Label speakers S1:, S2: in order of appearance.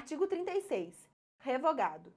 S1: Artigo 36. Revogado.